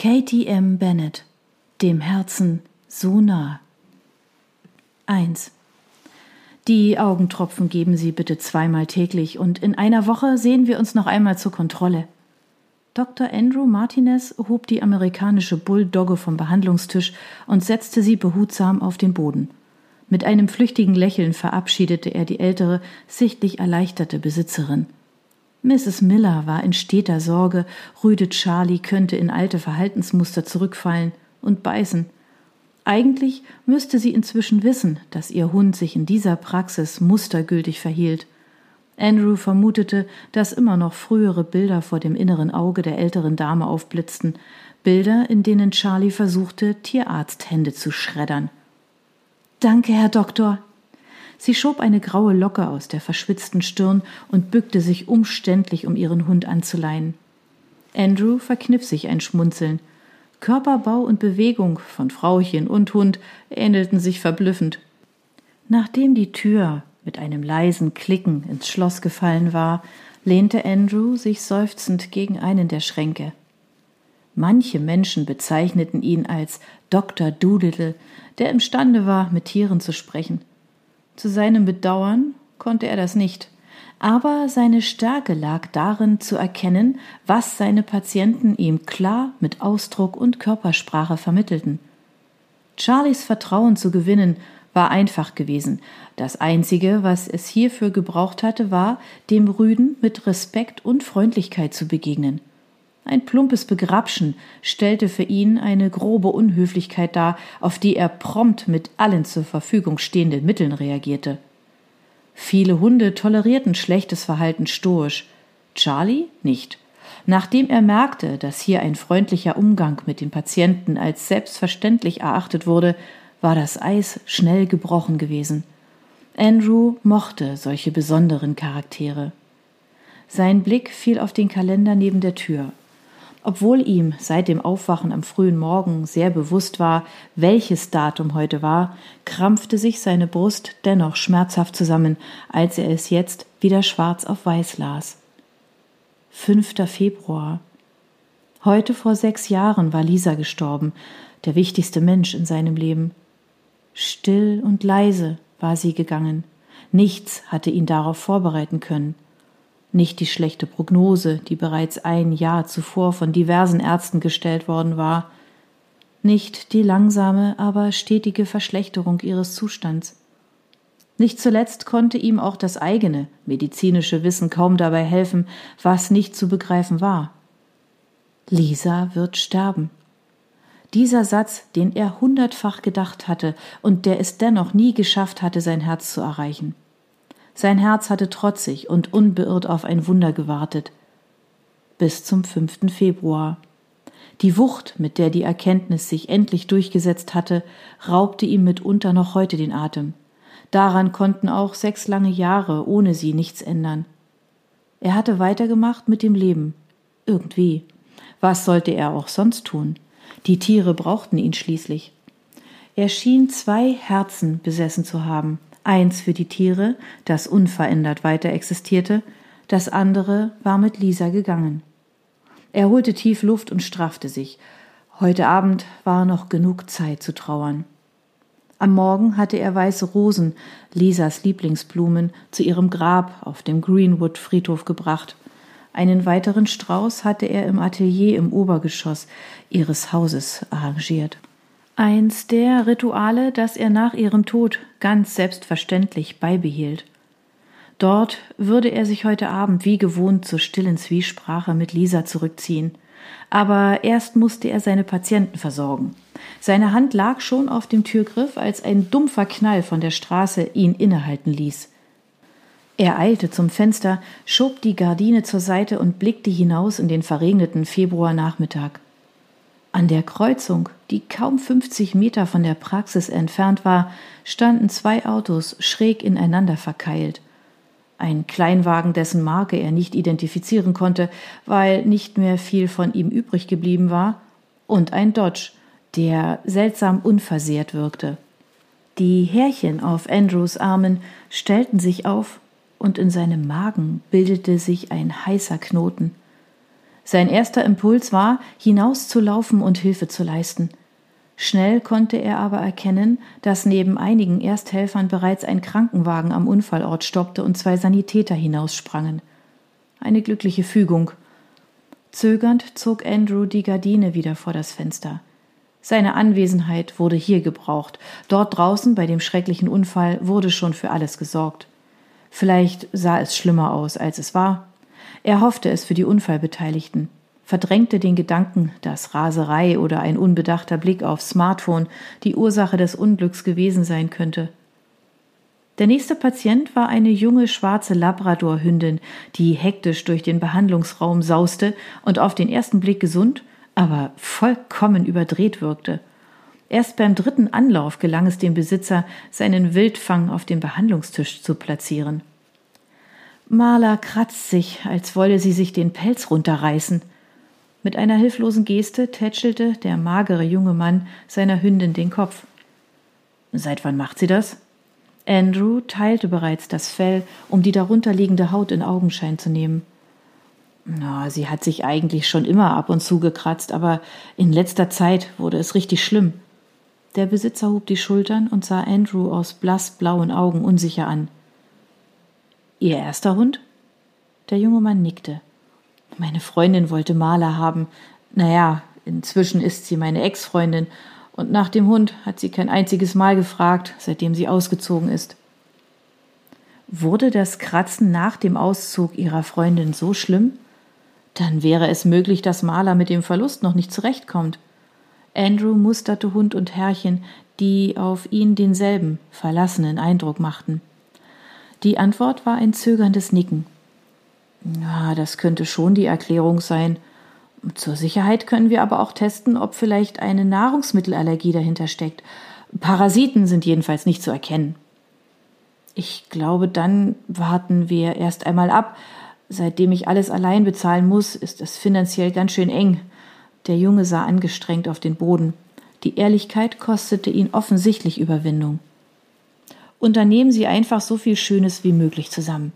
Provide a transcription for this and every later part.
Katie M. Bennett, dem Herzen so nah. 1. Die Augentropfen geben Sie bitte zweimal täglich und in einer Woche sehen wir uns noch einmal zur Kontrolle. Dr. Andrew Martinez hob die amerikanische Bulldogge vom Behandlungstisch und setzte sie behutsam auf den Boden. Mit einem flüchtigen Lächeln verabschiedete er die ältere, sichtlich erleichterte Besitzerin. Mrs. Miller war in steter Sorge, rüde Charlie könnte in alte Verhaltensmuster zurückfallen und beißen. Eigentlich müsste sie inzwischen wissen, dass ihr Hund sich in dieser Praxis mustergültig verhielt. Andrew vermutete, dass immer noch frühere Bilder vor dem inneren Auge der älteren Dame aufblitzten, Bilder, in denen Charlie versuchte, Tierarzthände zu schreddern. Danke, Herr Doktor, Sie schob eine graue Locke aus der verschwitzten Stirn und bückte sich umständlich, um ihren Hund anzuleihen. Andrew verkniff sich ein Schmunzeln. Körperbau und Bewegung von Frauchen und Hund ähnelten sich verblüffend. Nachdem die Tür mit einem leisen Klicken ins Schloss gefallen war, lehnte Andrew sich seufzend gegen einen der Schränke. Manche Menschen bezeichneten ihn als Dr. Doolittle, der imstande war, mit Tieren zu sprechen. Zu seinem Bedauern konnte er das nicht. Aber seine Stärke lag darin zu erkennen, was seine Patienten ihm klar mit Ausdruck und Körpersprache vermittelten. Charlies Vertrauen zu gewinnen war einfach gewesen. Das Einzige, was es hierfür gebraucht hatte, war, dem Rüden mit Respekt und Freundlichkeit zu begegnen. Ein plumpes Begrapschen stellte für ihn eine grobe Unhöflichkeit dar, auf die er prompt mit allen zur Verfügung stehenden Mitteln reagierte. Viele Hunde tolerierten schlechtes Verhalten stoisch, Charlie nicht. Nachdem er merkte, dass hier ein freundlicher Umgang mit den Patienten als selbstverständlich erachtet wurde, war das Eis schnell gebrochen gewesen. Andrew mochte solche besonderen Charaktere. Sein Blick fiel auf den Kalender neben der Tür. Obwohl ihm seit dem Aufwachen am frühen Morgen sehr bewusst war, welches Datum heute war, krampfte sich seine Brust dennoch schmerzhaft zusammen, als er es jetzt wieder schwarz auf weiß las. 5. Februar. Heute vor sechs Jahren war Lisa gestorben, der wichtigste Mensch in seinem Leben. Still und leise war sie gegangen. Nichts hatte ihn darauf vorbereiten können nicht die schlechte Prognose, die bereits ein Jahr zuvor von diversen Ärzten gestellt worden war, nicht die langsame, aber stetige Verschlechterung ihres Zustands. Nicht zuletzt konnte ihm auch das eigene medizinische Wissen kaum dabei helfen, was nicht zu begreifen war. Lisa wird sterben. Dieser Satz, den er hundertfach gedacht hatte und der es dennoch nie geschafft hatte, sein Herz zu erreichen. Sein Herz hatte trotzig und unbeirrt auf ein Wunder gewartet. Bis zum 5. Februar. Die Wucht, mit der die Erkenntnis sich endlich durchgesetzt hatte, raubte ihm mitunter noch heute den Atem. Daran konnten auch sechs lange Jahre ohne sie nichts ändern. Er hatte weitergemacht mit dem Leben. Irgendwie. Was sollte er auch sonst tun? Die Tiere brauchten ihn schließlich. Er schien zwei Herzen besessen zu haben eins für die Tiere, das unverändert weiter existierte, das andere war mit Lisa gegangen. Er holte tief Luft und straffte sich. Heute Abend war noch genug Zeit zu trauern. Am Morgen hatte er weiße Rosen, Lisas Lieblingsblumen, zu ihrem Grab auf dem Greenwood Friedhof gebracht. Einen weiteren Strauß hatte er im Atelier im Obergeschoss ihres Hauses arrangiert. Eins der Rituale, das er nach ihrem Tod ganz selbstverständlich beibehielt. Dort würde er sich heute Abend wie gewohnt zur stillen Zwiesprache mit Lisa zurückziehen. Aber erst musste er seine Patienten versorgen. Seine Hand lag schon auf dem Türgriff, als ein dumpfer Knall von der Straße ihn innehalten ließ. Er eilte zum Fenster, schob die Gardine zur Seite und blickte hinaus in den verregneten Februarnachmittag. An der Kreuzung, die kaum 50 Meter von der Praxis entfernt war, standen zwei Autos schräg ineinander verkeilt. Ein Kleinwagen, dessen Marke er nicht identifizieren konnte, weil nicht mehr viel von ihm übrig geblieben war, und ein Dodge, der seltsam unversehrt wirkte. Die Härchen auf Andrews Armen stellten sich auf, und in seinem Magen bildete sich ein heißer Knoten. Sein erster Impuls war, hinauszulaufen und Hilfe zu leisten. Schnell konnte er aber erkennen, dass neben einigen Ersthelfern bereits ein Krankenwagen am Unfallort stoppte und zwei Sanitäter hinaussprangen. Eine glückliche Fügung. Zögernd zog Andrew die Gardine wieder vor das Fenster. Seine Anwesenheit wurde hier gebraucht. Dort draußen bei dem schrecklichen Unfall wurde schon für alles gesorgt. Vielleicht sah es schlimmer aus, als es war. Er hoffte es für die Unfallbeteiligten verdrängte den Gedanken, dass Raserei oder ein unbedachter Blick aufs Smartphone die Ursache des Unglücks gewesen sein könnte. Der nächste Patient war eine junge schwarze Labradorhündin, die hektisch durch den Behandlungsraum sauste und auf den ersten Blick gesund, aber vollkommen überdreht wirkte. Erst beim dritten Anlauf gelang es dem Besitzer, seinen Wildfang auf dem Behandlungstisch zu platzieren. Marla kratzt sich, als wolle sie sich den Pelz runterreißen. Mit einer hilflosen Geste tätschelte der magere junge Mann seiner Hündin den Kopf. Seit wann macht sie das? Andrew teilte bereits das Fell, um die darunterliegende Haut in Augenschein zu nehmen. Na, sie hat sich eigentlich schon immer ab und zu gekratzt, aber in letzter Zeit wurde es richtig schlimm. Der Besitzer hob die Schultern und sah Andrew aus blassblauen Augen unsicher an. Ihr erster Hund? Der junge Mann nickte. Meine Freundin wollte Maler haben. Naja, inzwischen ist sie meine Ex-Freundin und nach dem Hund hat sie kein einziges Mal gefragt, seitdem sie ausgezogen ist. Wurde das Kratzen nach dem Auszug ihrer Freundin so schlimm? Dann wäre es möglich, dass Maler mit dem Verlust noch nicht zurechtkommt. Andrew musterte Hund und Herrchen, die auf ihn denselben verlassenen Eindruck machten. Die Antwort war ein zögerndes Nicken. Ja, das könnte schon die Erklärung sein. Zur Sicherheit können wir aber auch testen, ob vielleicht eine Nahrungsmittelallergie dahinter steckt. Parasiten sind jedenfalls nicht zu erkennen. Ich glaube, dann warten wir erst einmal ab. Seitdem ich alles allein bezahlen muss, ist es finanziell ganz schön eng. Der Junge sah angestrengt auf den Boden. Die Ehrlichkeit kostete ihn offensichtlich Überwindung. Unternehmen Sie einfach so viel Schönes wie möglich zusammen.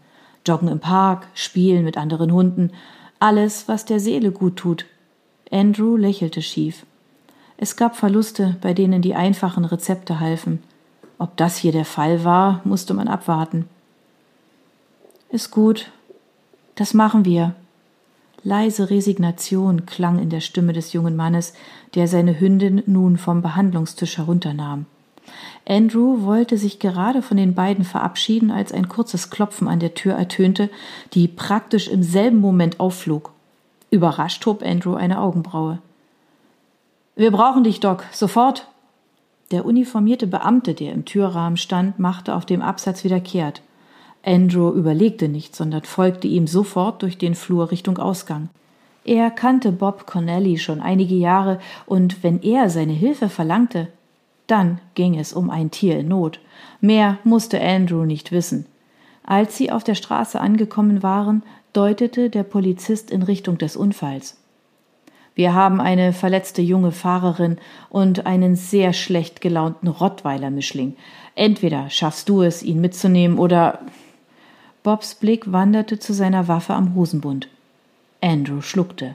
Joggen im Park, Spielen mit anderen Hunden, alles, was der Seele gut tut. Andrew lächelte schief. Es gab Verluste, bei denen die einfachen Rezepte halfen. Ob das hier der Fall war, musste man abwarten. Ist gut. Das machen wir. Leise Resignation klang in der Stimme des jungen Mannes, der seine Hündin nun vom Behandlungstisch herunternahm. Andrew wollte sich gerade von den beiden verabschieden, als ein kurzes Klopfen an der Tür ertönte, die praktisch im selben Moment aufflog. Überrascht hob Andrew eine Augenbraue. Wir brauchen dich, Doc, sofort. Der uniformierte Beamte, der im Türrahmen stand, machte auf dem Absatz wieder kehrt. Andrew überlegte nicht, sondern folgte ihm sofort durch den Flur Richtung Ausgang. Er kannte Bob Connelly schon einige Jahre, und wenn er seine Hilfe verlangte, dann ging es um ein Tier in Not. Mehr musste Andrew nicht wissen. Als sie auf der Straße angekommen waren, deutete der Polizist in Richtung des Unfalls. Wir haben eine verletzte junge Fahrerin und einen sehr schlecht gelaunten Rottweiler-Mischling. Entweder schaffst du es, ihn mitzunehmen, oder. Bobs Blick wanderte zu seiner Waffe am Hosenbund. Andrew schluckte.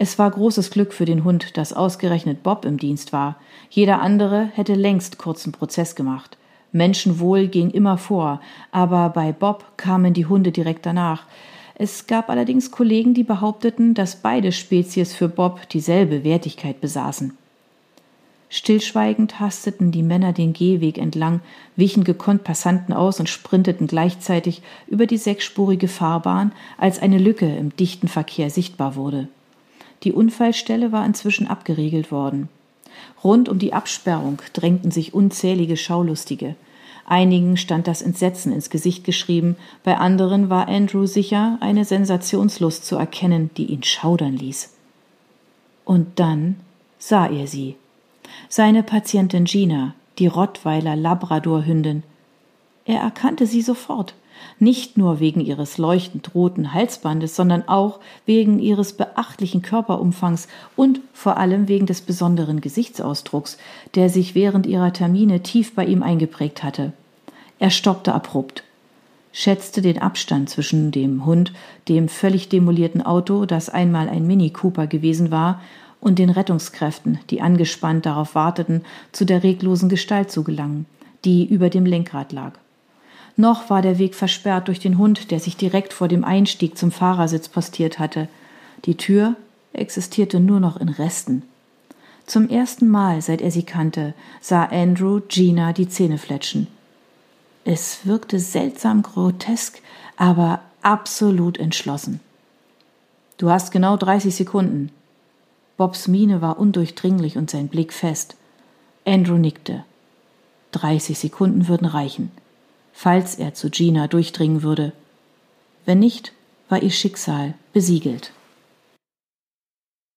Es war großes Glück für den Hund, dass ausgerechnet Bob im Dienst war. Jeder andere hätte längst kurzen Prozess gemacht. Menschenwohl ging immer vor, aber bei Bob kamen die Hunde direkt danach. Es gab allerdings Kollegen, die behaupteten, dass beide Spezies für Bob dieselbe Wertigkeit besaßen. Stillschweigend hasteten die Männer den Gehweg entlang, wichen gekonnt Passanten aus und sprinteten gleichzeitig über die sechsspurige Fahrbahn, als eine Lücke im dichten Verkehr sichtbar wurde. Die Unfallstelle war inzwischen abgeriegelt worden. Rund um die Absperrung drängten sich unzählige Schaulustige. Einigen stand das Entsetzen ins Gesicht geschrieben, bei anderen war Andrew sicher, eine Sensationslust zu erkennen, die ihn schaudern ließ. Und dann sah er sie. Seine Patientin Gina, die Rottweiler Labradorhündin. Er erkannte sie sofort nicht nur wegen ihres leuchtend roten Halsbandes, sondern auch wegen ihres beachtlichen Körperumfangs und vor allem wegen des besonderen Gesichtsausdrucks, der sich während ihrer Termine tief bei ihm eingeprägt hatte. Er stockte abrupt. schätzte den Abstand zwischen dem Hund, dem völlig demolierten Auto, das einmal ein Mini Cooper gewesen war, und den Rettungskräften, die angespannt darauf warteten, zu der reglosen Gestalt zu gelangen, die über dem Lenkrad lag. Noch war der Weg versperrt durch den Hund, der sich direkt vor dem Einstieg zum Fahrersitz postiert hatte. Die Tür existierte nur noch in Resten. Zum ersten Mal, seit er sie kannte, sah Andrew Gina die Zähne fletschen. Es wirkte seltsam grotesk, aber absolut entschlossen. Du hast genau 30 Sekunden. Bobs Miene war undurchdringlich und sein Blick fest. Andrew nickte. 30 Sekunden würden reichen, falls er zu Gina durchdringen würde. Wenn nicht, war ihr Schicksal besiegelt.